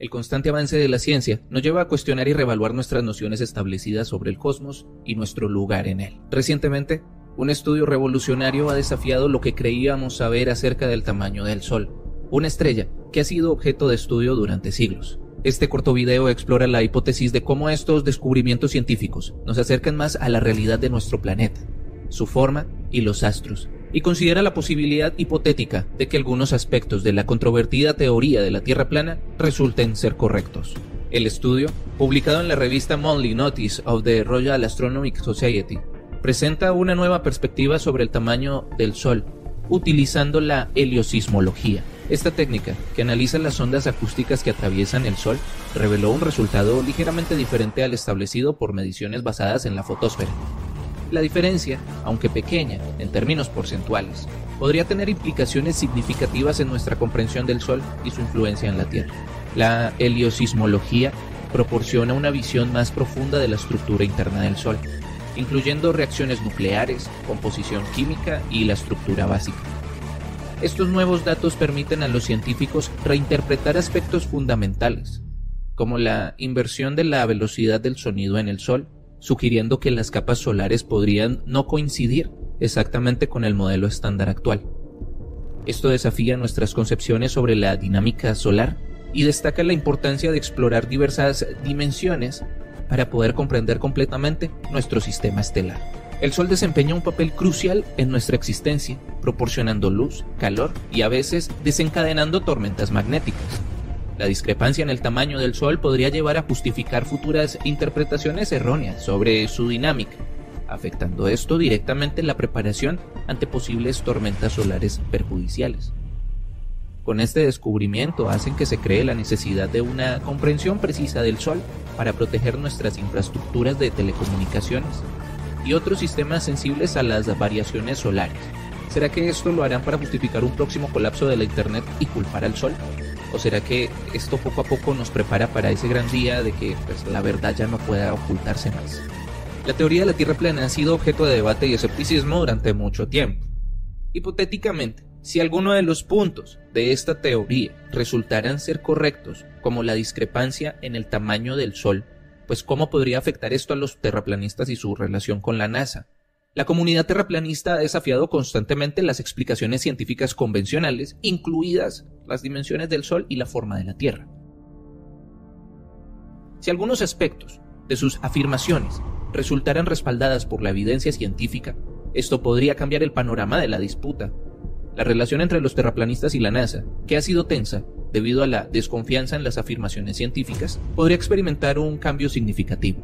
El constante avance de la ciencia nos lleva a cuestionar y reevaluar nuestras nociones establecidas sobre el cosmos y nuestro lugar en él. Recientemente, un estudio revolucionario ha desafiado lo que creíamos saber acerca del tamaño del Sol, una estrella que ha sido objeto de estudio durante siglos. Este corto video explora la hipótesis de cómo estos descubrimientos científicos nos acercan más a la realidad de nuestro planeta, su forma y los astros, y considera la posibilidad hipotética de que algunos aspectos de la controvertida teoría de la Tierra plana resulten ser correctos. El estudio, publicado en la revista Monthly Notice of the Royal Astronomic Society, presenta una nueva perspectiva sobre el tamaño del Sol, utilizando la heliosismología. Esta técnica, que analiza las ondas acústicas que atraviesan el Sol, reveló un resultado ligeramente diferente al establecido por mediciones basadas en la fotosfera. La diferencia, aunque pequeña en términos porcentuales, podría tener implicaciones significativas en nuestra comprensión del Sol y su influencia en la Tierra. La heliosismología proporciona una visión más profunda de la estructura interna del Sol, incluyendo reacciones nucleares, composición química y la estructura básica. Estos nuevos datos permiten a los científicos reinterpretar aspectos fundamentales, como la inversión de la velocidad del sonido en el Sol sugiriendo que las capas solares podrían no coincidir exactamente con el modelo estándar actual. Esto desafía nuestras concepciones sobre la dinámica solar y destaca la importancia de explorar diversas dimensiones para poder comprender completamente nuestro sistema estelar. El Sol desempeña un papel crucial en nuestra existencia, proporcionando luz, calor y a veces desencadenando tormentas magnéticas. La discrepancia en el tamaño del Sol podría llevar a justificar futuras interpretaciones erróneas sobre su dinámica, afectando esto directamente la preparación ante posibles tormentas solares perjudiciales. Con este descubrimiento hacen que se cree la necesidad de una comprensión precisa del Sol para proteger nuestras infraestructuras de telecomunicaciones y otros sistemas sensibles a las variaciones solares. ¿Será que esto lo harán para justificar un próximo colapso de la Internet y culpar al Sol? ¿O será que esto poco a poco nos prepara para ese gran día de que pues, la verdad ya no pueda ocultarse más? La teoría de la Tierra plana ha sido objeto de debate y escepticismo durante mucho tiempo. Hipotéticamente, si alguno de los puntos de esta teoría resultaran ser correctos, como la discrepancia en el tamaño del Sol, pues cómo podría afectar esto a los terraplanistas y su relación con la NASA, la comunidad terraplanista ha desafiado constantemente las explicaciones científicas convencionales, incluidas las dimensiones del Sol y la forma de la Tierra. Si algunos aspectos de sus afirmaciones resultaran respaldadas por la evidencia científica, esto podría cambiar el panorama de la disputa. La relación entre los terraplanistas y la NASA, que ha sido tensa debido a la desconfianza en las afirmaciones científicas, podría experimentar un cambio significativo.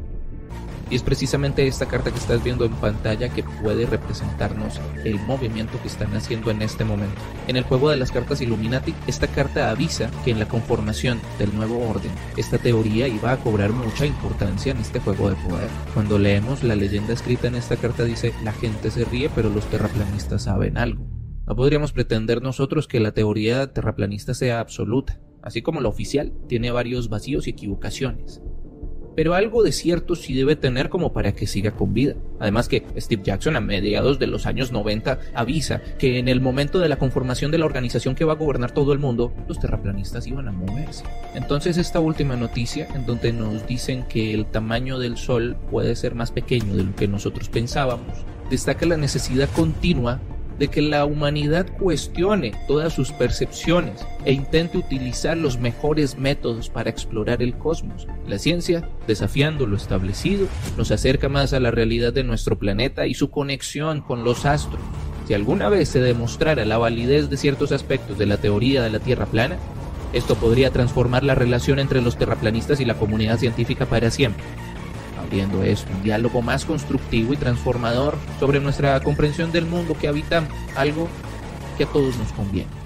Y es precisamente esta carta que estás viendo en pantalla que puede representarnos el movimiento que están haciendo en este momento. En el juego de las cartas Illuminati, esta carta avisa que en la conformación del nuevo orden, esta teoría iba a cobrar mucha importancia en este juego de poder. Cuando leemos la leyenda escrita en esta carta dice, la gente se ríe pero los terraplanistas saben algo. No podríamos pretender nosotros que la teoría terraplanista sea absoluta, así como la oficial tiene varios vacíos y equivocaciones pero algo de cierto sí debe tener como para que siga con vida. Además que Steve Jackson a mediados de los años 90 avisa que en el momento de la conformación de la organización que va a gobernar todo el mundo, los terraplanistas iban a moverse. Entonces esta última noticia en donde nos dicen que el tamaño del Sol puede ser más pequeño de lo que nosotros pensábamos, destaca la necesidad continua de que la humanidad cuestione todas sus percepciones e intente utilizar los mejores métodos para explorar el cosmos. La ciencia, desafiando lo establecido, nos acerca más a la realidad de nuestro planeta y su conexión con los astros. Si alguna vez se demostrara la validez de ciertos aspectos de la teoría de la Tierra plana, esto podría transformar la relación entre los terraplanistas y la comunidad científica para siempre abriendo esto, un diálogo más constructivo y transformador sobre nuestra comprensión del mundo que habitamos, algo que a todos nos conviene.